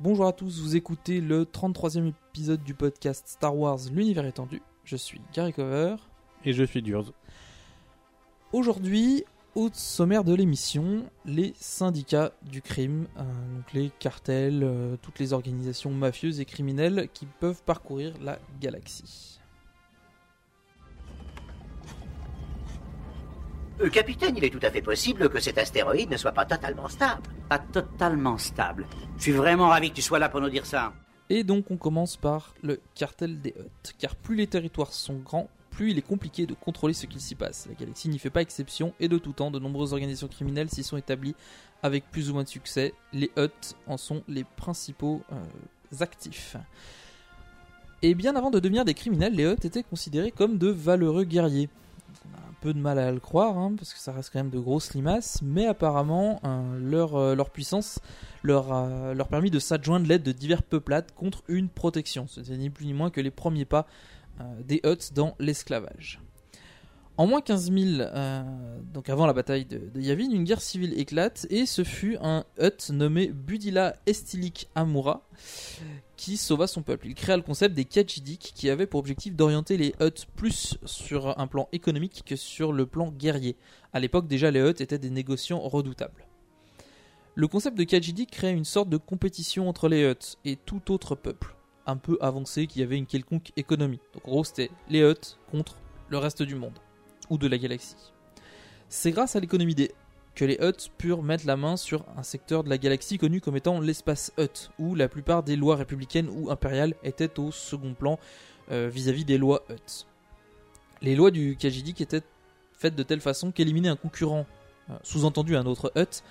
Bonjour à tous, vous écoutez le 33e épisode du podcast Star Wars L'univers étendu. Je suis Gary Cover. Et je suis Durz. Aujourd'hui, au sommaire de l'émission, les syndicats du crime, euh, donc les cartels, euh, toutes les organisations mafieuses et criminelles qui peuvent parcourir la galaxie. Euh, capitaine, il est tout à fait possible que cet astéroïde ne soit pas totalement stable. Pas totalement stable. Je suis vraiment ravi que tu sois là pour nous dire ça. Et donc on commence par le cartel des Hutt, car plus les territoires sont grands, plus il est compliqué de contrôler ce qu'il s'y passe. La galaxie n'y fait pas exception, et de tout temps, de nombreuses organisations criminelles s'y sont établies avec plus ou moins de succès. Les Hutt en sont les principaux euh, actifs. Et bien avant de devenir des criminels, les Hutt étaient considérés comme de valeureux guerriers. On a un peu de mal à le croire, hein, parce que ça reste quand même de grosses limaces, mais apparemment euh, leur, euh, leur puissance leur a permis de s'adjoindre l'aide de divers peuplades contre une protection. Ce n'est ni plus ni moins que les premiers pas euh, des Hutt dans l'esclavage. En moins 15 000, euh, donc avant la bataille de, Yavin, une guerre civile éclate et ce fut un Hutt nommé Budila Estilik Amura qui sauva son peuple. Il créa le concept des Kajidik qui avait pour objectif d'orienter les Hutt plus sur un plan économique que sur le plan guerrier. À l'époque déjà les Hutt étaient des négociants redoutables. Le concept de Kajidik créait une sorte de compétition entre les Hutt et tout autre peuple un peu avancé qui avait une quelconque économie. Donc en gros c'était les Hutt contre le reste du monde ou de la galaxie. C'est grâce à l'économie des que les Hutt purent mettre la main sur un secteur de la galaxie connu comme étant l'espace Hutt, où la plupart des lois républicaines ou impériales étaient au second plan euh, vis-à-vis des lois Hutt. Les lois du Kajidik étaient faites de telle façon qu'éliminer un concurrent, euh, sous-entendu un autre Hutt,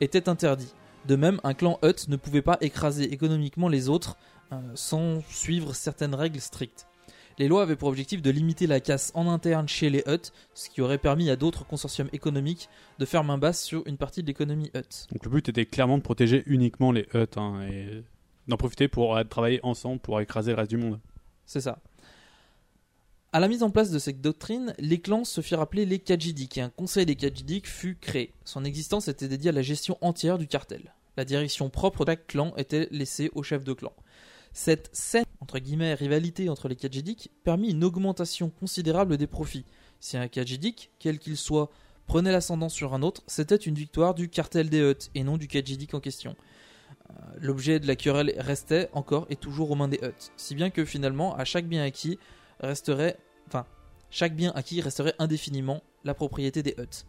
était interdit. De même, un clan Hutt ne pouvait pas écraser économiquement les autres euh, sans suivre certaines règles strictes. Les lois avaient pour objectif de limiter la casse en interne chez les Hutt, ce qui aurait permis à d'autres consortiums économiques de faire main basse sur une partie de l'économie Hutt. Donc le but était clairement de protéger uniquement les Hutt hein, et d'en profiter pour travailler ensemble pour écraser le reste du monde. C'est ça. À la mise en place de cette doctrine, les clans se firent appeler les Kajidik et un conseil des Kajidik fut créé. Son existence était dédiée à la gestion entière du cartel. La direction propre chaque clan était laissée au chef de clan. Cette saine entre guillemets rivalité entre les Kajidik permit une augmentation considérable des profits. Si un Kajidik, quel qu'il soit, prenait l'ascendant sur un autre, c'était une victoire du cartel des Hutt et non du Kajidik en question. Euh, L'objet de la querelle restait encore et toujours aux mains des Hutt, si bien que finalement, à chaque bien acquis resterait, chaque bien acquis resterait indéfiniment la propriété des Hutt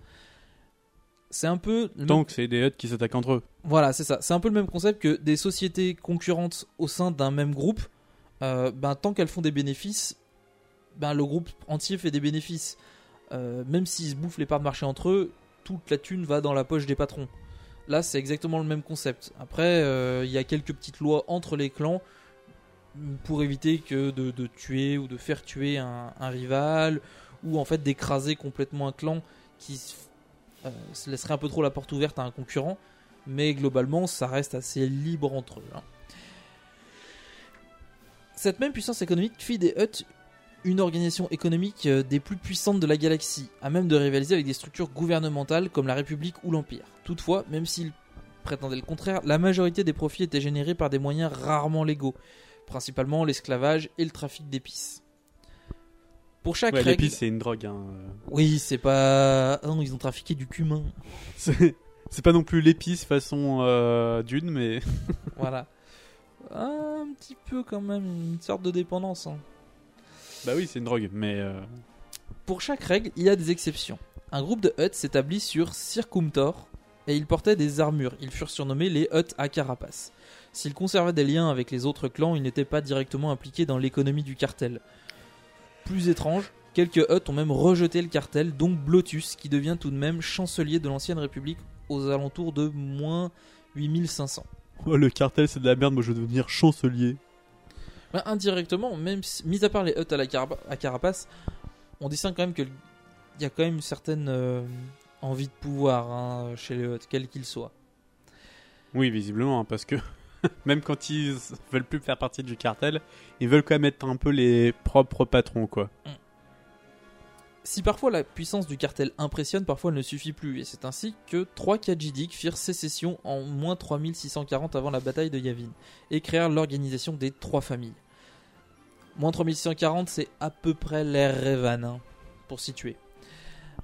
c'est un peu. Donc c'est des Hutt qui s'attaquent entre eux. Voilà, c'est ça. C'est un peu le même concept que des sociétés concurrentes au sein d'un même groupe. Euh, ben, tant qu'elles font des bénéfices, ben, le groupe entier fait des bénéfices. Euh, même s'ils se bouffent les parts de marché entre eux, toute la thune va dans la poche des patrons. Là, c'est exactement le même concept. Après, il euh, y a quelques petites lois entre les clans pour éviter que de, de tuer ou de faire tuer un, un rival ou en fait d'écraser complètement un clan qui euh, laisserait un peu trop la porte ouverte à un concurrent, mais globalement, ça reste assez libre entre eux. Hein. Cette même puissance économique fit des Hutt une organisation économique euh, des plus puissantes de la galaxie, à même de rivaliser avec des structures gouvernementales comme la République ou l'Empire. Toutefois, même s'ils prétendaient le contraire, la majorité des profits étaient générés par des moyens rarement légaux, principalement l'esclavage et le trafic d'épices. Pour chaque Ouais, règle... l'épice, c'est une drogue. hein. Oui, c'est pas... Ah non, ils ont trafiqué du cumin. C'est c'est pas non plus l'épice façon euh, dune, mais. voilà. Un petit peu quand même, une sorte de dépendance. hein. bah oui, c'est une drogue, mais. euh, Pour chaque règle, il y a des exceptions. Un groupe de Hutt s'établit sur Circumtor et ils portaient des armures. Ils furent surnommés les Hutt à carapace. S'ils conservaient des liens avec les autres clans, ils n'étaient pas directement impliqués dans l'économie du cartel. Plus étrange, quelques Hutt ont même rejeté le cartel, dont Blotus, qui devient tout de même chancelier de l'ancienne République aux alentours de moins 8500. Oh, le cartel, c'est de la merde, moi je veux devenir chancelier. Bah, indirectement, même si- mis à part les Hutt à la à carapace, on distingue quand même que il y a quand même une certaine euh, envie de pouvoir hein, chez les Hutt, quels qu'ils soient. Oui, visiblement, hein, parce que même quand ils veulent plus faire partie du cartel, ils veulent quand même être un peu les propres patrons, quoi. Si parfois la puissance du cartel impressionne, parfois elle ne suffit plus, et c'est ainsi que trois Khajidik firent sécession en moins 3640 avant la bataille de Yavin, et créèrent l'organisation des trois familles. Moins 3640, c'est à peu près l'ère Revan, hein, pour situer.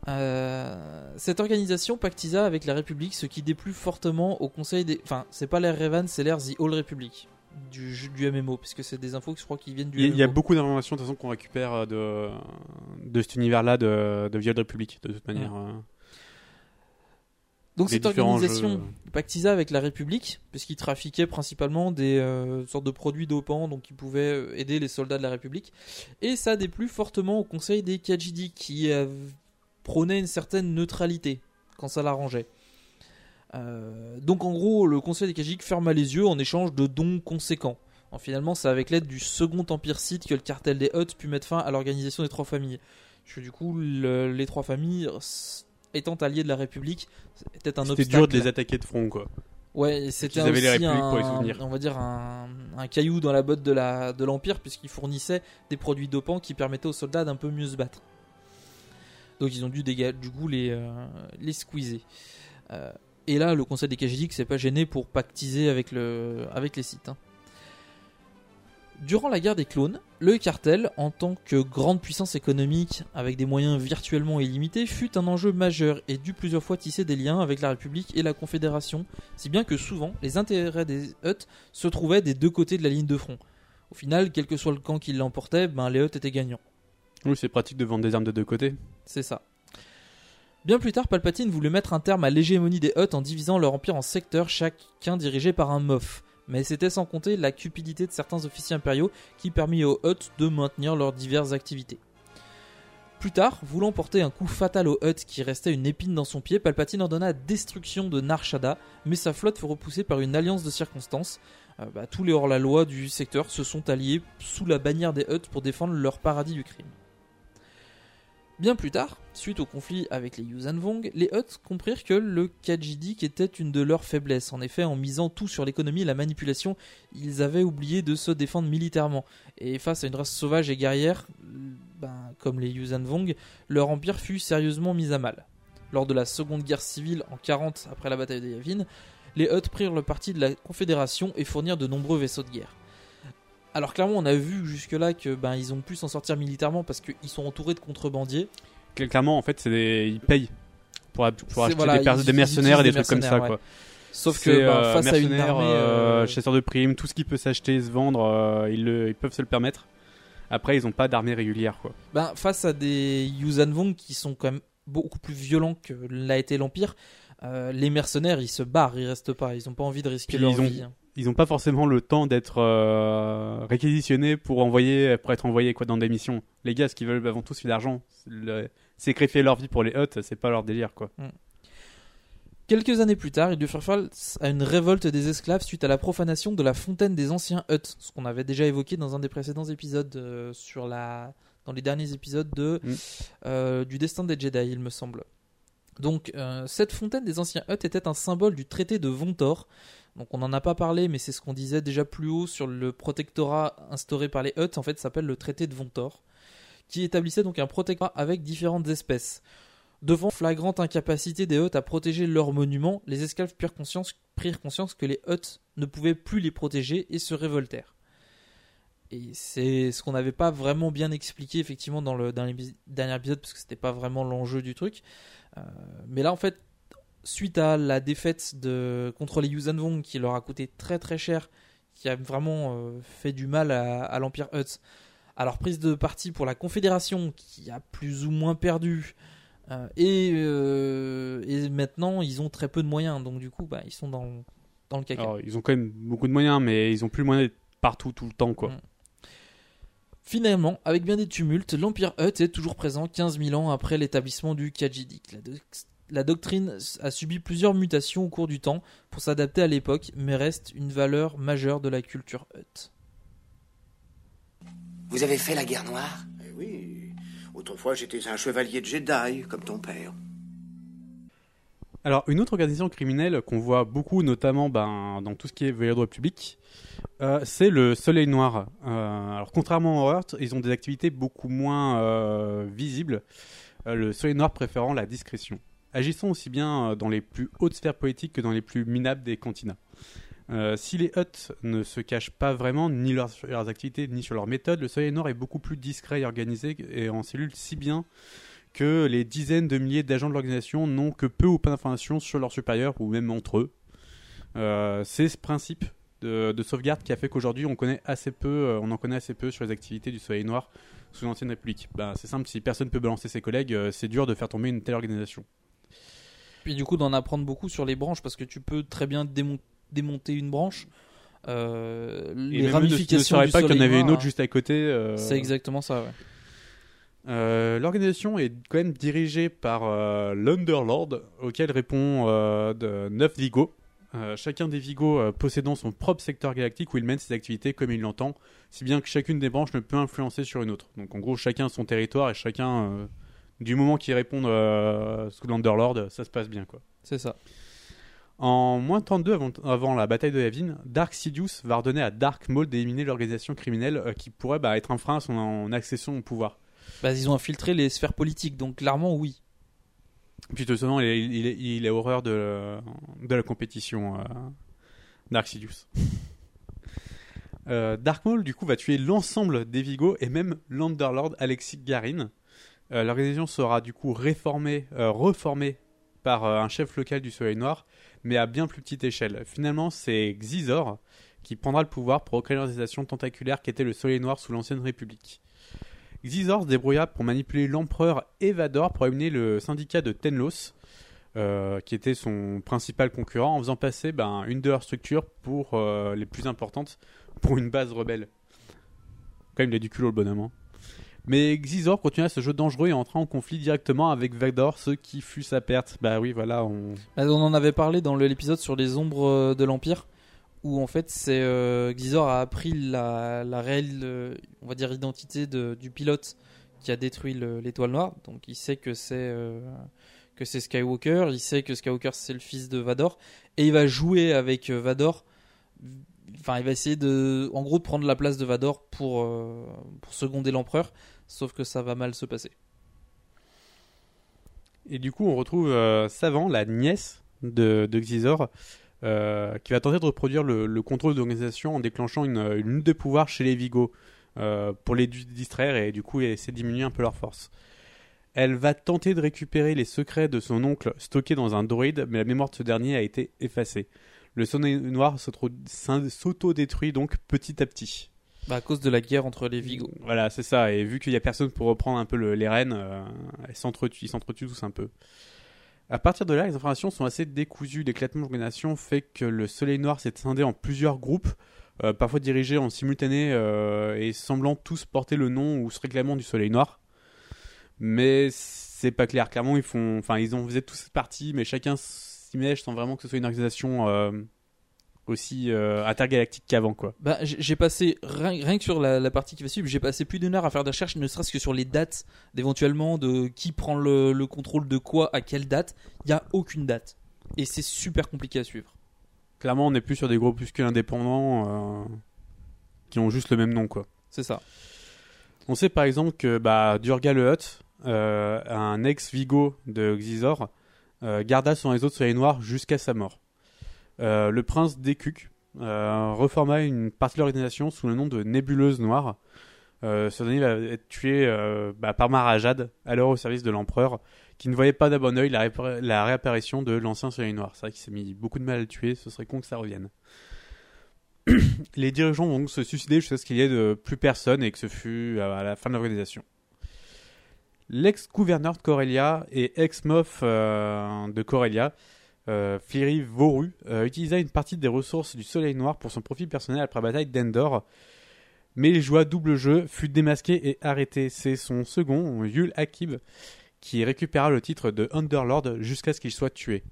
Euh, cette organisation pactisa avec la République, ce qui déplut fortement au Conseil des... Enfin, c'est pas l'ère Revan, c'est l'ère The All Republic, du, MMO, puisque c'est des infos que je crois qui viennent du Il y, a- y beaucoup d'informations de toute façon qu'on récupère euh, de, de cet univers-là de, de Vieille République, de toute manière. euh. Donc les cette organisation jeux. pactisa avec la République, puisqu'ils trafiquaient principalement des euh, sortes de produits dopants, donc ils pouvaient aider les soldats de la République. Et ça déplut fortement au conseil des Kajidi, qui euh, prônait une certaine neutralité quand ça l'arrangeait. Euh, donc en gros, le conseil des Kajidi ferma les yeux en échange de dons conséquents. En finalement, c'est avec l'aide du second empire Sith que le cartel des Hutt put mettre fin à l'organisation des trois familles. Parce que du coup, le- les trois familles, étant alliés de la République, était un C'était obstacle. dur de les attaquer de front, quoi. Ouais, c'était aussi un, on va dire un, un caillou dans la botte de la de l'empire puisqu'ils fournissaient des produits dopants qui permettaient aux soldats d'un peu mieux se battre. Donc ils ont dû du coup les euh, squeezer. Euh, et là, le conseil des Khajidik s'est pas gêné pour pactiser avec le avec les sites. hein. Durant la guerre des clones, le cartel, en tant que grande puissance économique avec des moyens virtuellement illimités, fut un enjeu majeur et dut plusieurs fois tisser des liens avec la République et la Confédération, si bien que souvent les intérêts des Hutt se trouvaient des deux côtés de la ligne de front. Au final, quel que soit le camp qui l'emportait, ben les Hutt étaient gagnants. Oui, c'est pratique de vendre des armes de deux côtés. C'est ça. Bien plus tard, Palpatine voulut mettre un terme à l'hégémonie des Hutt en divisant leur empire en secteurs, chacun dirigé par un Moff. Mais c'était sans compter la cupidité de certains officiers impériaux qui permit aux Hutt de maintenir leurs diverses activités. Plus tard, voulant porter un coup fatal aux Hutt qui restait une épine dans son pied, Palpatine ordonna la destruction de Nar Shaddaa, mais sa flotte fut repoussée par une alliance de circonstances. Euh, bah, tous les hors-la-loi du secteur se sont alliés sous la bannière des Hutt pour défendre leur paradis du crime. Bien plus tard, suite au conflit avec les Yuuzhan Vong, les Hutt comprirent que le Khajidik était une de leurs faiblesses. En effet, en misant tout sur l'économie et la manipulation, ils avaient oublié de se défendre militairement. Et face à une race sauvage et guerrière, ben, comme les Yuuzhan Vong, leur empire fut sérieusement mis à mal. Lors de la seconde guerre civile en 40 après la bataille de Yavin, les Hutt prirent le parti de la Confédération et fournirent de nombreux vaisseaux de guerre. Alors clairement, on a vu jusque-là que ben ils ont pu s'en sortir militairement parce qu'ils sont entourés de contrebandiers. Cl- Clairement, en fait, c'est des... ils payent pour, acheter voilà, des, ils- mercenaires et des trucs comme ça, quoi. Sauf que ben, euh, face à une armée, euh, euh, chasseurs de primes, tout ce qui peut s'acheter et se vendre, euh, ils, le- ils peuvent se le permettre. Après, ils n'ont pas d'armée régulière, quoi. ben, face à des Yuuzhan Vong qui sont quand même beaucoup plus violents que l'a été l'Empire, euh, les mercenaires ils se barrent, ils restent pas, ils ont pas envie de risquer Puis leur ils ont, vie. hein. Ils ont pas forcément le temps d'être euh, réquisitionnés pour envoyer, pour être envoyés quoi dans des missions. Les gars, ce qu'ils veulent avant tout, c'est l'argent. Le- Sacrifier leur vie pour les huts, c'est pas leur délire, quoi. Quelques années plus tard, ils durent faire face à une révolte des esclaves suite à la profanation de la fontaine des anciens Hutt, ce qu'on avait déjà évoqué dans un des précédents épisodes euh, sur la, dans les derniers épisodes de Mm. euh, du destin des Jedi, il me semble. Donc, euh, cette fontaine des anciens Hutt était un symbole du traité de Vontor. Donc, on n'en a pas parlé, mais c'est ce qu'on disait déjà plus haut sur le protectorat instauré par les Hutt. En fait, s'appelle le traité de Vontor, qui établissait donc un protectorat avec différentes espèces. Devant flagrante incapacité des Hutt à protéger leurs monuments, les esclaves prirent conscience, que les Hutt ne pouvaient plus les protéger et se révoltèrent. Et c'est ce qu'on n'avait pas vraiment bien expliqué effectivement dans le dernier, dernier épisode parce que c'était pas vraiment l'enjeu du truc. Euh, mais là en fait, suite à la défaite de, contre les Yuuzhan Vong qui leur a coûté très très cher, qui a vraiment euh, fait du mal à, à l'Empire Hutt, à leur prise de parti pour la Confédération qui a plus ou moins perdu. euh, et, et maintenant, ils ont très peu de moyens, donc du coup, bah, ils sont dans, dans le caca. Alors, ils ont quand même beaucoup de moyens, mais ils ont plus le moyen d'être partout tout le temps, quoi. Mm. Finalement, avec bien des tumultes, l'Empire Hutt est toujours présent 15 000 ans après l'établissement du Khajidik. La, doc- la doctrine a subi plusieurs mutations au cours du temps pour s'adapter à l'époque, mais reste une valeur majeure de la culture Hutt. Vous avez fait la guerre noire? Eh oui, autrefois j'étais un chevalier de Jedi, comme ton père. Alors, une autre organisation criminelle qu'on voit beaucoup, notamment ben, dans tout ce qui est veilleur de République, euh, c'est le Soleil Noir. Euh, alors, contrairement au Heart, ils ont des activités beaucoup moins euh, visibles, le Soleil Noir préférant la discrétion. Agissant aussi bien dans les plus hautes sphères politiques que dans les plus minables des cantinats. Euh, si les Hutt ne se cachent pas vraiment ni leurs, leurs activités ni sur leurs méthodes, le Soleil Noir est beaucoup plus discret et organisé et en cellules si bien que les dizaines de milliers d'agents de l'organisation n'ont que peu ou pas d'informations sur leurs supérieurs ou même entre eux. Euh, c'est ce principe de, de sauvegarde qui a fait qu'aujourd'hui on connaît assez peu, euh, on en connaît assez peu sur les activités du Soleil Noir sous l'ancienne République. Ben, c'est simple, si personne peut balancer ses collègues, euh, c'est dur de faire tomber une telle organisation. Puis du coup, d'en apprendre beaucoup sur les branches, parce que tu peux très bien démon- démonter une branche. Euh, les même eux ne- ramifications ne du pas qu'il y en avait une autre juste à côté. euh, C'est exactement ça, ouais. Euh, L'organisation est quand même dirigée par euh, l'Underlord, auquel répond euh, de 9 Vigos. Euh, chacun des Vigos possédant son propre secteur galactique où il mène ses activités comme il l'entend, si bien que chacune des branches ne peut influencer sur une autre. Donc en gros, chacun son territoire et chacun, du moment qu'ils répondent sous l'Underlord, ça se passe bien. quoi. C'est ça. En moins 32 avant, avant la bataille de Yavin, Dark Sidious va ordonner à Dark Maul d'éliminer l'organisation criminelle qui pourrait bah, être un frein à son en accession au pouvoir. Bah, ils ont infiltré les sphères politiques, donc clairement, oui. Puis de toute façon, il, est- il, est- il est horreur de, de la compétition, euh, Dark Sidious. Euh, Dark Maul, du coup, va tuer l'ensemble des Vigos et même l'Underlord Alexis Garin. Euh, L'organisation sera du coup réformée, euh, reformée par euh, un chef local du Soleil Noir, mais à bien plus petite échelle. Finalement, c'est Xizor qui prendra le pouvoir pour recréer l'organisation tentaculaire qu'était le Soleil Noir sous l'ancienne République. Xizor se débrouilla pour manipuler l'empereur Evador pour éliminer le syndicat de Tenlos, euh, qui était son principal concurrent, en faisant passer ben, une de leurs structures pour euh, les plus importantes pour une base rebelle. Quand même, il a du culot le bonhomme. hein. Mais Xizor continua ce jeu dangereux et entra en conflit directement avec Vador, ce qui fut sa perte. Bah oui, voilà, on... Bah, en avait parlé dans l'épisode sur les ombres euh, de l'Empire, où en fait c'est euh, Xizor a appris la, réelle, euh, on va dire, identité de- du pilote qui a détruit le- l'étoile noire. Donc il sait que c'est euh, que c'est Skywalker, il sait que Skywalker c'est le fils de Vador, et il va jouer avec euh, Vador. Enfin, il va essayer de, en gros, de prendre la place de Vador pour euh, pour seconder l'empereur. Sauf que ça va mal se passer. Et du coup, on retrouve euh, Savant, la nièce de, de Xizor, euh, qui va tenter de reproduire le, le contrôle de l'organisation en déclenchant une, une lutte de pouvoir chez les Vigos euh, pour les distraire et du coup essayer de diminuer un peu leur force. Elle va tenter de récupérer les secrets de son oncle stockés dans un droïde, mais la mémoire de ce dernier a été effacée. Le soleil noir s'auto-détruit donc petit à petit. Bah, à cause de la guerre entre les Vigos. Voilà, c'est ça. Et vu qu'il n'y a personne pour reprendre un peu le- les rênes, euh, ils s'entretuent tous un peu. À partir de là, les informations sont assez décousues. L'éclatement de l'organisation fait que le Soleil Noir s'est scindé en plusieurs groupes, euh, parfois dirigés en simultané euh, et semblant tous porter le nom ou se réclamant du Soleil Noir. Mais c'est pas clair. Clairement, ils font, enfin, ils vous êtes tous partis, mais chacun s'imagine sans vraiment que ce soit une organisation euh, aussi euh, intergalactique qu'avant, quoi. Bah, j'ai passé, rien, rien que sur la, la partie qui va suivre, j'ai passé plus d'une heure à faire des recherches, ne serait-ce que sur les dates d'éventuellement de qui prend le, le contrôle de quoi à quelle date. Il n'y a aucune date. Et c'est super compliqué à suivre. Clairement, on n'est plus sur des groupuscules indépendants euh, qui ont juste le même nom, quoi. C'est ça. On sait par exemple que bah, Durga le Hutt, euh, un ex-Vigo de Xizor, euh, garda son réseau de soleil noir jusqu'à sa mort. Euh, le prince Dekuk euh, reforma une partie de l'organisation sous le nom de Nébuleuse Noire. Euh, ce dernier va être tué bah, par Marajad, alors au service de l'empereur, qui ne voyait pas d'un bon oeil la, réapparition de l'ancien soleil noir. C'est vrai qu'il s'est mis beaucoup de mal à le tuer, ce serait con que ça revienne. Les dirigeants vont donc se suicider jusqu'à ce qu'il y ait plus personne et que ce fut à la fin de l'organisation. L'ex-gouverneur de Corellia et ex-mof de Corellia, euh, Fliri Voru, euh, utilisa une partie des ressources du Soleil Noir pour son profit personnel après la bataille d'Endor, mais il joua double jeu, fut démasqué et arrêté. C'est son second, Yul Akib, qui récupéra le titre de Underlord jusqu'à ce qu'il soit tué.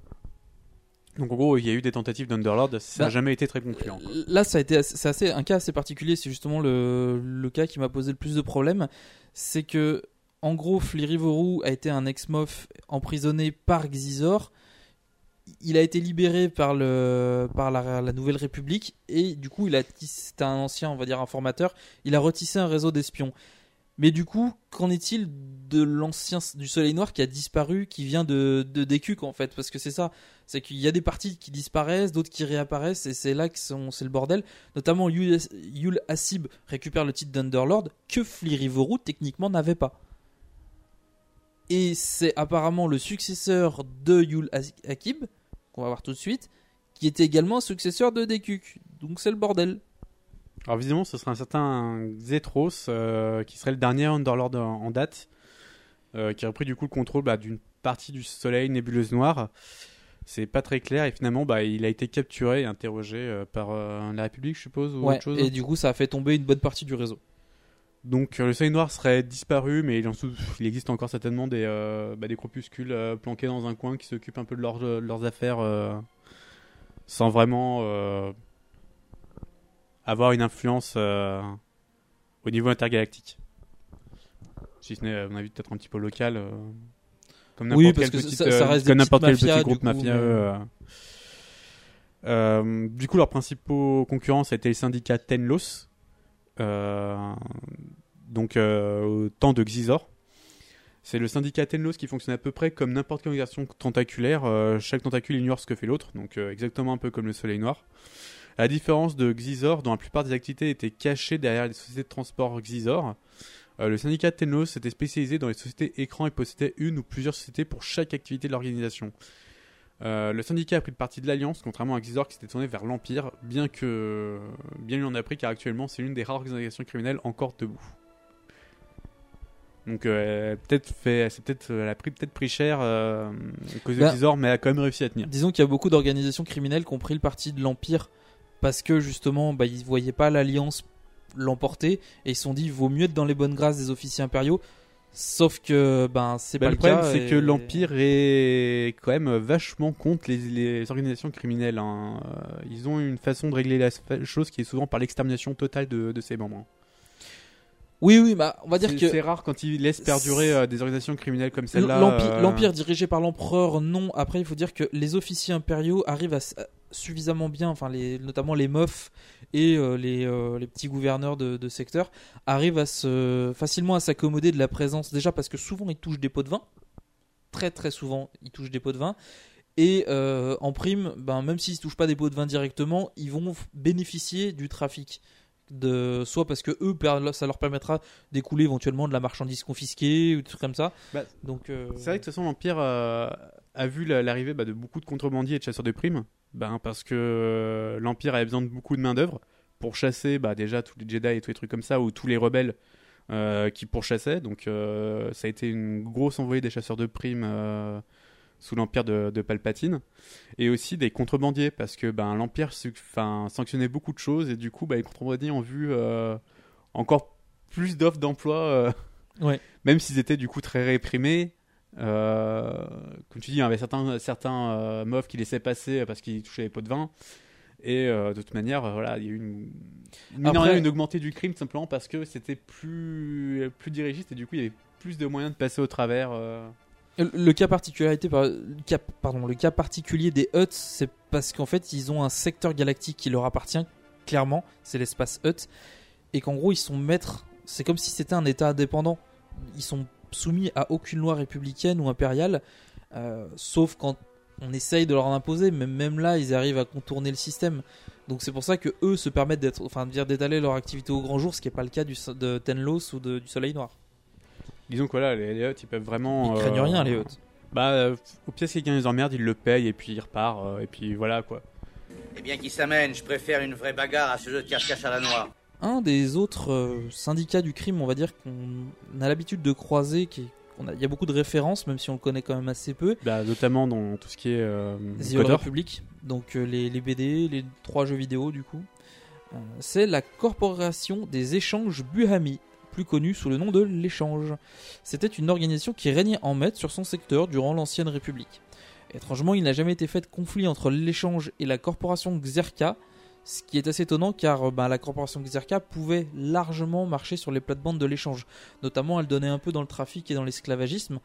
Donc en gros, il y a eu des tentatives d'Underlord, ça n'a Bah, jamais été très concluant. quoi. Là, ça a été, assez- un cas assez particulier. C'est justement le, le cas qui m'a posé le plus de problèmes. C'est que, en gros, Flirivoru a été un ex-mof emprisonné par Xizor. Il a été libéré par le par la, Nouvelle République et du coup, il a c'était un ancien, on va dire, informateur. Il a retissé un réseau d'espions. Mais du coup, qu'en est-il de l'ancien du Soleil Noir qui a disparu, qui vient de de Dekuk en fait? Parce que c'est ça, c'est qu'il y a des parties qui disparaissent, d'autres qui réapparaissent, et c'est là que c'est le bordel. Notamment, Yul, Yul Asib récupère le titre d'Underlord que Flirivoru techniquement n'avait pas. Et c'est apparemment le successeur de Yul Akib, qu'on va voir tout de suite, qui était également un successeur de Dekuk. Donc c'est le bordel. Alors visiblement, ce serait un certain Zetros euh, qui serait le dernier Underlord en, en date, euh, qui a repris du coup le contrôle bah, d'une partie du Soleil nébuleuse noire. C'est pas très clair et finalement, bah, il a été capturé et interrogé euh, par la République, je suppose, ou Ouais, autre chose. et du coup, ça a fait tomber une bonne partie du réseau. Donc euh, le Soleil noir serait disparu, mais il, en sous- il existe encore certainement des, euh, bah, des euh, planqués dans un coin qui s'occupent un peu de, leurs- de leurs affaires euh, sans vraiment euh, avoir une influence euh, au niveau intergalactique. Si ce n'est, à mon avis, peut-être un petit peu local. euh, comme Oui, n'importe parce quel que petit, euh, groupe coup, mafieux. mais- euh. Euh, du coup, leurs principaux concurrents, ça a été le syndicat Tenlos, euh, donc euh, au temps de Xizor. C'est le syndicat Tenlos qui fonctionne à peu près comme n'importe quelle organisation tentaculaire. euh, chaque tentacule ignore ce que fait l'autre, donc euh, exactement un peu comme le Soleil Noir. À la différence de Xizor, dont la plupart des activités étaient cachées derrière les sociétés de transport Xizor, euh, le syndicat Tenlos était spécialisé dans les sociétés écrans et possédait une ou plusieurs sociétés pour chaque activité de l'organisation. Euh, le syndicat a pris le parti de l'Alliance, contrairement à Xizor qui s'était tourné vers l'Empire, bien que bien lui en a pris car actuellement c'est l'une des rares organisations criminelles encore debout. Donc euh, peut-être fait, c'est peut-être, elle a pris peut-être pris cher euh, à cause de Bah, Xizor, mais elle a quand même réussi à tenir. Disons qu'il y a beaucoup d'organisations criminelles qui ont pris le parti de l'Empire parce que justement, bah, ils voyaient pas l'Alliance l'emporter et ils se sont dit, il vaut mieux être dans les bonnes grâces des officiers impériaux. Sauf que, ben, c'est Bah, pas le le, problème, c'est et- que l'Empire est quand même vachement contre les, les organisations criminelles. hein. Euh, Ils ont une façon de régler la chose qui est souvent par l'extermination totale de, de ses membres. Oui, oui, bah, on va dire C'est- que. c'est rare quand ils laissent perdurer euh, des organisations criminelles comme celle-là. L'Empire, euh, l'Empire dirigé par l'empereur, non. Après, il faut dire que les officiers impériaux arrivent à, suffisamment bien, enfin, les, notamment les meufs et euh, les, euh, les petits gouverneurs de, de secteur, arrivent à se, facilement à s'accommoder de la présence. Déjà parce que souvent ils touchent des pots de vin. Très très souvent ils touchent des pots de vin. Et euh, en prime, ben, même s'ils ne touchent pas des pots de vin directement, ils vont bénéficier du trafic. De, soit parce que eux, ça leur permettra d'écouler éventuellement de la marchandise confisquée ou des trucs comme ça. Bah, Donc, euh, C'est vrai que de toute façon, l'Empire euh, a vu la- l'arrivée bah, de beaucoup de contrebandiers et de chasseurs de primes. Ben, parce que euh, l'Empire avait besoin de beaucoup de main-d'œuvre pour chasser bah, déjà tous les Jedi et tous les trucs comme ça, ou tous les rebelles euh, qui pourchassaient. Donc, euh, ça a été une grosse envoyée des chasseurs de primes sous l'Empire de, de Palpatine. Et aussi des contrebandiers, parce que ben, l'Empire sanctionnait beaucoup de choses, et du coup, bah, les contrebandiers ont vu euh, encore plus d'offres d'emploi. euh, Ouais. même s'ils étaient du coup très réprimés. Euh, comme tu dis, il y avait certains, certains euh, meufs qui laissaient passer parce qu'ils touchaient les pots de vin. Et euh, de toute manière, euh, voilà, il y a eu une, Après- rien, une augmentée du crime simplement parce que c'était plus, plus dirigiste et du coup il y avait plus de moyens de passer au travers. euh. Le le cas, particularité, par- le cas, pardon, le cas particulier des Huts, c'est parce qu'en fait, ils ont un secteur galactique qui leur appartient, clairement, c'est l'espace Hut, et qu'en gros, ils sont maîtres c'est comme si c'était un État indépendant. Ils sont soumis à aucune loi républicaine ou impériale, euh, sauf quand on essaye de leur en imposer. Mais même là, ils arrivent à contourner le système. Donc c'est pour ça que eux se permettent d'être, enfin, de dire d'étaler leur activité au grand jour, ce qui n'est pas le cas du, de Tenlos ou de- du Soleil Noir. Disons que voilà, les, les Hutt, ils peuvent vraiment. Ils craignent euh, rien, les Hutt. Bah, euh, au pire, si quelqu'un les emmerde, ils le payent et puis ils repartent. euh, et puis voilà quoi. Eh bien, qui s'amène Je préfère une vraie bagarre à ce jeu de cache-cache à la noire. Un des autres euh, syndicats du crime, on va dire qu'on a l'habitude de croiser, qui il y a beaucoup de références, même si on le connaît quand même assez peu. Bah, notamment dans tout ce qui est. Euh, The Old. Republic, donc euh, les, les BD, les trois jeux vidéo du coup. Euh, c'est la corporation des échanges Buhami, plus connue sous le nom de l'échange. C'était une organisation qui régnait en maître sur son secteur durant l'ancienne République. Étrangement, il n'a jamais été fait de conflit entre l'échange et la corporation Xerka, ce qui est assez étonnant car euh, bah, la corporation Xerka pouvait largement marcher sur les plates-bandes de l'échange. Notamment, elle donnait un peu dans le trafic et dans l'esclavagisme.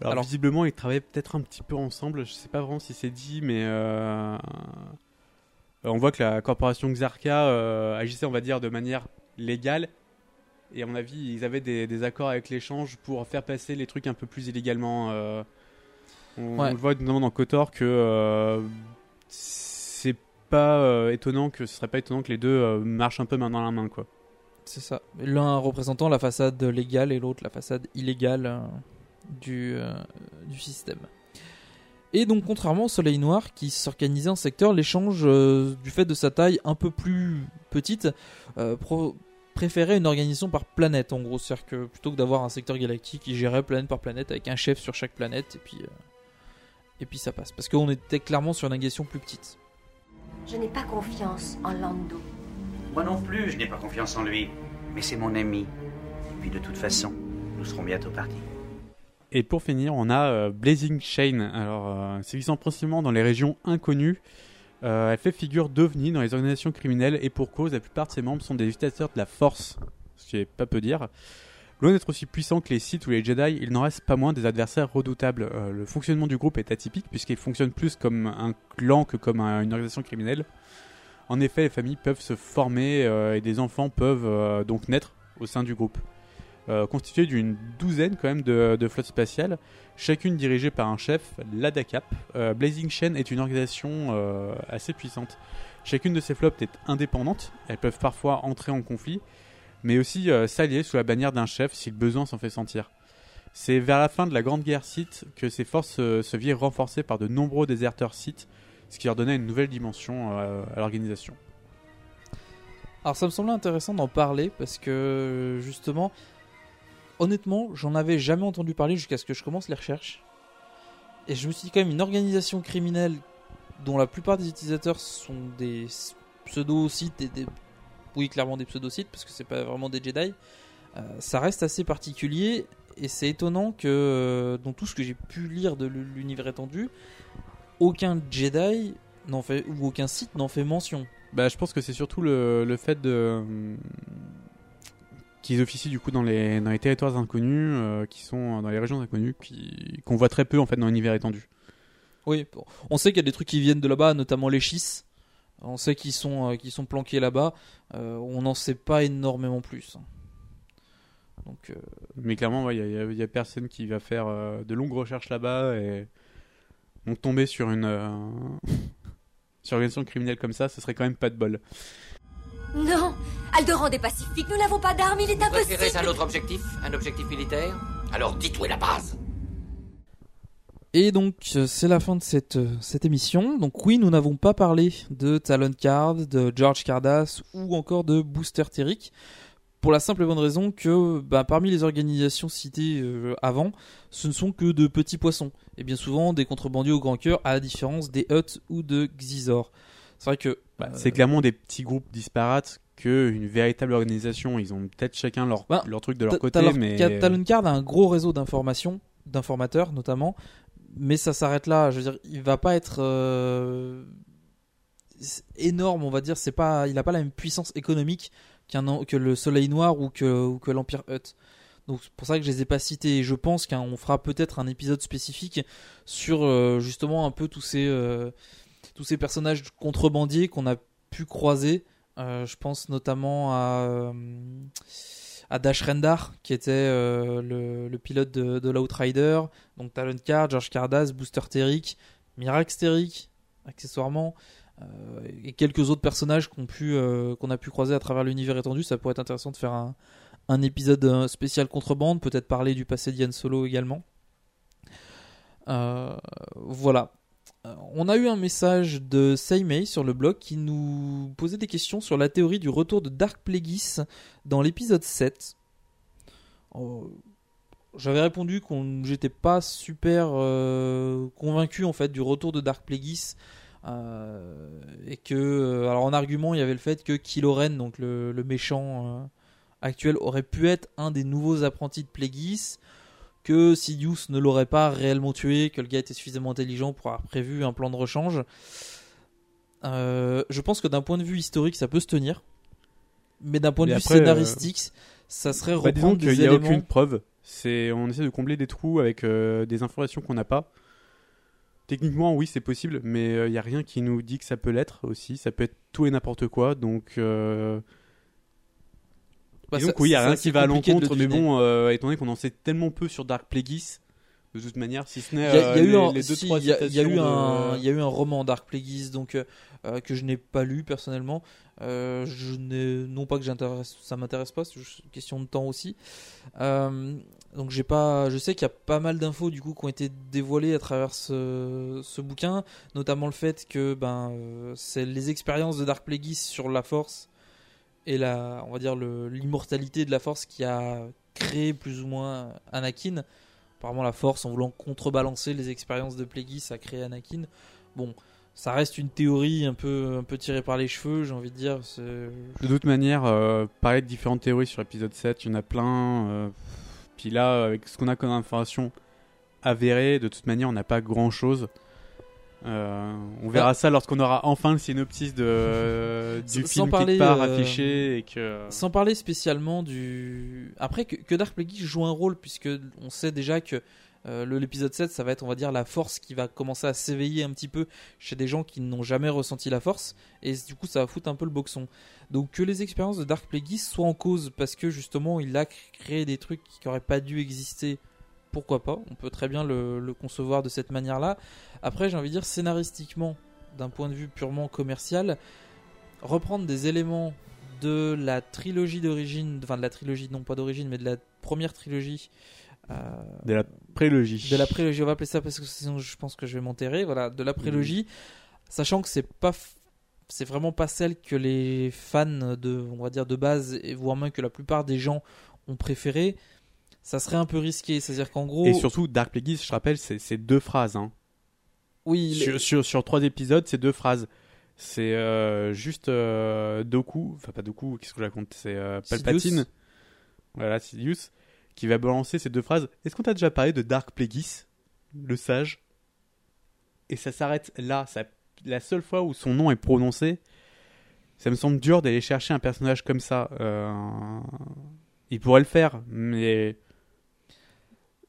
Alors, Alors- visiblement, ils travaillaient peut-être un petit peu ensemble. Je sais pas vraiment si c'est dit, mais euh, on voit que la corporation Xarca euh, agissait, on va dire, de manière légale. Et à mon avis, ils avaient des, des accords avec l'échange pour faire passer les trucs un peu plus illégalement. euh. on, Ouais. on le voit notamment dans Kotor que pas euh, étonnant que ce serait pas étonnant que les deux euh, marchent un peu main dans la main, quoi. C'est ça. L'un représentant la façade légale et l'autre la façade illégale euh, du, du système. Et donc, contrairement au Soleil Noir, qui s'organisait en secteur, l'échange, du fait de sa taille un peu plus petite, préférait une organisation par planète, en gros. C'est-à-dire que plutôt que d'avoir un secteur galactique, il gérait planète par planète avec un chef sur chaque planète, et puis, et puis ça passe. Parce qu'on était clairement sur une organisation plus petite. Je n'ai pas confiance en Lando. Moi non plus, je n'ai pas confiance en lui. Mais c'est mon ami. Puis de toute façon, nous serons bientôt partis. Et pour finir, on a euh, Blazing Chain. Alors, euh, sévissant principalement dans les régions inconnues, euh, elle fait figure d'ovni dans les organisations criminelles et pour cause, la plupart de ses membres sont des utilisateurs de la Force, ce qui est pas peu dire. Loin d'être aussi puissant que les Sith ou les Jedi, il n'en reste pas moins des adversaires redoutables. Euh, le fonctionnement du groupe est atypique puisqu'il fonctionne plus comme un clan que comme un- une organisation criminelle. En effet, les familles peuvent se former euh, et des enfants peuvent euh, donc naître au sein du groupe constitué d'une douzaine quand même de, flottes spatiales, chacune dirigée par un chef, l'ADACAP. Blazing Chain est une organisation assez puissante. Chacune de ces flottes est indépendante, elles peuvent parfois entrer en conflit, mais aussi euh, s'allier sous la bannière d'un chef si le besoin s'en fait sentir. C'est vers la fin de la Grande Guerre Sith que ces forces euh, se virent renforcées par de nombreux déserteurs Sith, ce qui leur donnait une nouvelle dimension euh, à l'organisation. Alors ça me semblait intéressant d'en parler parce que justement, honnêtement, j'en avais jamais entendu parler jusqu'à ce que je commence les recherches. Et je me suis dit quand même une organisation criminelle dont la plupart des utilisateurs sont des pseudo-sites et des... Oui, clairement des pseudo-sites parce que c'est pas vraiment des Jedi. euh, ça reste assez particulier et c'est étonnant que euh, dans tout ce que j'ai pu lire de l'univers étendu, aucun Jedi n'en fait ou aucun site n'en fait mention. Bah, je pense que c'est surtout le, le fait de hum, qu'ils officient du coup dans les, dans les territoires inconnus, euh, qui sont dans les régions inconnues, qui- qu'on voit très peu en fait dans l'univers étendu. Oui, on sait qu'il y a des trucs qui viennent de là-bas, notamment les schistes. On sait qu'ils sont, euh, qu'ils sont planqués là-bas. Euh, on n'en sait pas énormément plus. Donc, euh, Mais clairement, ouais, il y, a- il y a personne qui va faire euh, de longues recherches là-bas et donc tomber sur une euh, sur une organisation criminelle comme ça, ce serait quand même pas de bol. Non Alderan est pacifique, nous n'avons pas d'armes, il est Vous préférez impossible un autre objectif Un objectif militaire? Alors dites où est la base Et donc, euh, c'est la fin de cette, euh, cette émission. Donc, oui, nous n'avons pas parlé de Talon Card, de George Cardass ou encore de Booster Terric. Pour la simple et bonne raison que bah, parmi les organisations citées euh, avant, ce ne sont que de petits poissons. Et bien souvent des contrebandiers au grand cœur, à la différence des Hutt ou de Xizor. C'est vrai que. Bah, euh, C'est clairement des petits groupes disparates une véritable organisation. Ils ont peut-être chacun leur, Bah, leur truc de leur côté, mais Talon Card a un gros réseau d'informations, d'informateurs notamment, mais ça s'arrête là. Je veux dire, il va pas être euh, énorme, on va dire. C'est pas, il a pas la même puissance économique qu'un que le Soleil Noir ou que, ou que l'Empire Hutt. Donc c'est pour ça que je les ai pas cités. Et je pense qu'on fera peut-être un épisode spécifique sur euh, justement un peu tous ces euh, tous ces personnages contrebandiers qu'on a pu croiser. Je pense notamment à euh, à Dash Rendar, qui était euh, le, pilote de, de l'Outrider, donc Talon Card, George Cardas, Booster Terric, Mirax Terric, accessoirement, euh, et quelques autres personnages euh, qu'on a pu croiser à travers l'univers étendu. Ça pourrait être intéressant de faire un, un épisode spécial contrebande, peut-être parler du passé d'Ian Solo également. Voilà. Euh, On a eu un message de Seimei sur le blog qui nous posait des questions sur la théorie du retour de Dark Plagueis dans l'épisode 7. Oh, J'avais répondu qu'on j'étais pas super euh, convaincu en fait du retour de Dark Plagueis euh, et que euh, alors en argument il y avait le fait que Kylo le, méchant euh, actuel aurait pu être un des nouveaux apprentis de Plagueis que Sidious ne l'aurait pas réellement tué, que le gars était suffisamment intelligent pour avoir prévu un plan de rechange. Euh, je pense que d'un point de vue historique, ça peut se tenir. Mais d'un point de Mais vue après, euh, scénaristique, ça serait Bah, disons reprendre qu'il des n'y a aucune preuve. C'est, on essaie de combler des trous avec euh, des informations qu'on n'a pas. Techniquement, oui, c'est possible, mais il n'y a rien qui nous dit que ça peut l'être aussi. Ça peut être tout et n'importe quoi. Donc, Bah, ça- que oui, il n'y a rien qui va à l'encontre. Mais bon, euh, étant donné qu'on en sait tellement peu sur Dark Plagueis, de toute manière, si ce n'est Il y a, il y a eu les, deux trois il y a- eu un, roman Dark Plagueis donc euh, euh, que je n'ai pas lu personnellement. Euh, je non pas que ça m'intéresse pas, c'est juste une question de temps aussi. Euh, donc j'ai pas, je sais qu'il y a pas mal d'infos du coup qui ont été dévoilées à travers ce, ce bouquin, notamment le fait que ben c'est les expériences de Dark Plagueis sur la Force et la, on va dire l'immortalité de la Force qui a créé plus ou moins Anakin. Apparemment, la Force, en voulant contrebalancer les expériences de Plagueis, a créé Anakin. Bon, ça reste une théorie un peu, un peu tirée par les cheveux, j'ai envie de dire. De toute manière, euh, parler de différentes théories sur l'épisode 7, il y en a plein. euh, puis là, avec ce qu'on a comme information avérée, de toute manière, on n'a pas grand chose. on verra ça lorsqu'on aura enfin le synopsis de, du Sans film parler, quelque part euh, affiché et que. Sans parler spécialement du. Après, que, que Dark Plagueis joue un rôle, puisque on sait déjà que euh, l'épisode 7, ça va être, on va dire, la force qui va commencer à s'éveiller un petit peu chez des gens qui n'ont jamais ressenti la force, et du coup, ça va foutre un peu le boxon. Donc, que les expériences de Dark Plagueis soient en cause parce que justement, il a créé des trucs qui n'auraient pas dû exister, pourquoi pas On peut très bien le, le concevoir de cette manière-là. Après, j'ai envie de dire, scénaristiquement, d'un point de vue purement commercial, reprendre des éléments de la trilogie d'origine, enfin de la trilogie, non pas d'origine, mais de la première trilogie. euh, De la prélogie. de la prélogie, on va appeler ça parce que sinon je pense que je vais m'enterrer. Voilà, de la prélogie, sachant que c'est pas, c'est vraiment pas celle que les fans de, on va dire de base, et voire même que la plupart des gens ont préféré. Ça serait un peu risqué, c'est-à-dire qu'en gros, Et surtout, Dark Plagueis, je rappelle, c'est deux phrases. Hein. oui, les- Sur, trois épisodes, c'est deux phrases. C'est euh, juste euh, Doku, enfin pas Doku, qu'est-ce que je raconte? C'est euh, Palpatine, voilà, Sidious, qui va balancer ces deux phrases. Est-ce qu'on t'a déjà parlé de Dark Plagueis, le sage? Et ça s'arrête là. Ça, la seule fois où son nom est prononcé, ça me semble dur d'aller chercher un personnage comme ça. Euh, il pourrait le faire, mais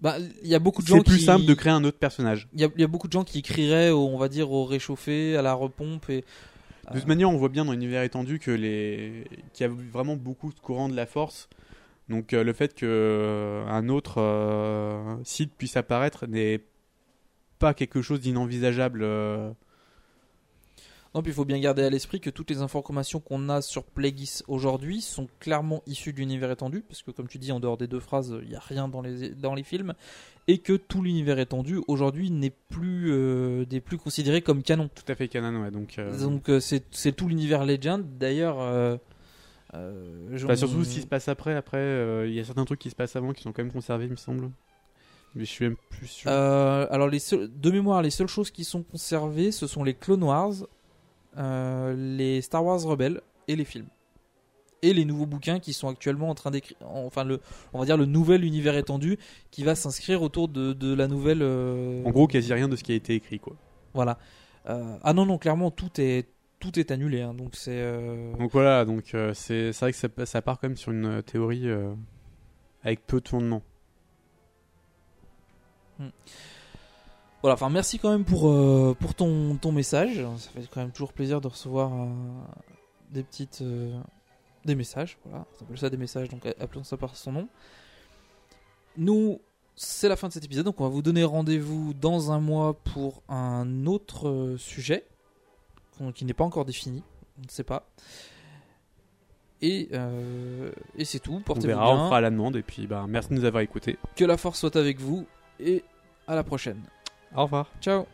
bah, il y a beaucoup de gens c'est plus qui- simple de créer un autre personnage. Il y, y a beaucoup de gens qui crieraient, au- on va dire, au réchauffé, à la repompe. Et, De toute manière, on voit bien dans l'univers étendu que les qu'il y a vraiment beaucoup de courants de la force. Donc euh, le fait que euh, un autre euh, site puisse apparaître n'est pas quelque chose d'inenvisageable. Non, puis il faut bien garder à l'esprit que toutes les informations qu'on a sur Plagueis aujourd'hui sont clairement issues de l'univers étendu, parce que comme tu dis, en dehors des deux phrases, il n'y a rien dans les, dans les films, et que tout l'univers étendu aujourd'hui n'est plus, euh, n'est plus considéré comme canon. Tout à fait canon, ouais. Donc, euh, Donc euh, c'est tout l'univers Legend. D'ailleurs, euh, bah, surtout ce qui se passe après. Après, il y a certains trucs qui se passent avant qui sont quand même conservés, il me semble. Mais je suis même plus sûr. Alors, les seuls- de mémoire, les seules choses qui sont conservées, ce sont les Clone Wars, les Star Wars Rebels et les films. Et les nouveaux bouquins qui sont actuellement en train d'écrire, enfin le, on va dire le nouvel univers étendu qui va s'inscrire autour de, de la nouvelle. euh, En gros, quasi rien de ce qui a été écrit, quoi. Voilà. Euh, ah non non, clairement tout est tout est annulé. hein, donc c'est. euh, Donc voilà, donc euh, c'est vrai que ça, ça part quand même sur une euh, théorie euh, avec peu de fondement. Voilà, enfin merci quand même pour, euh, pour ton, ton message. Ça fait quand même toujours plaisir de recevoir euh, des petites euh, des messages, voilà, on appelle ça des messages, donc appelons ça par son nom. Nous, c'est la fin de cet épisode, donc on va vous donner rendez-vous dans un mois pour un autre sujet qui n'est pas encore défini, on ne sait pas. Et, et c'est tout, On portez-vous verra, on bien, fera la demande et puis bah, merci de nous avoir écoutés. que la force soit avec vous, et à la prochaine. Au revoir. Ciao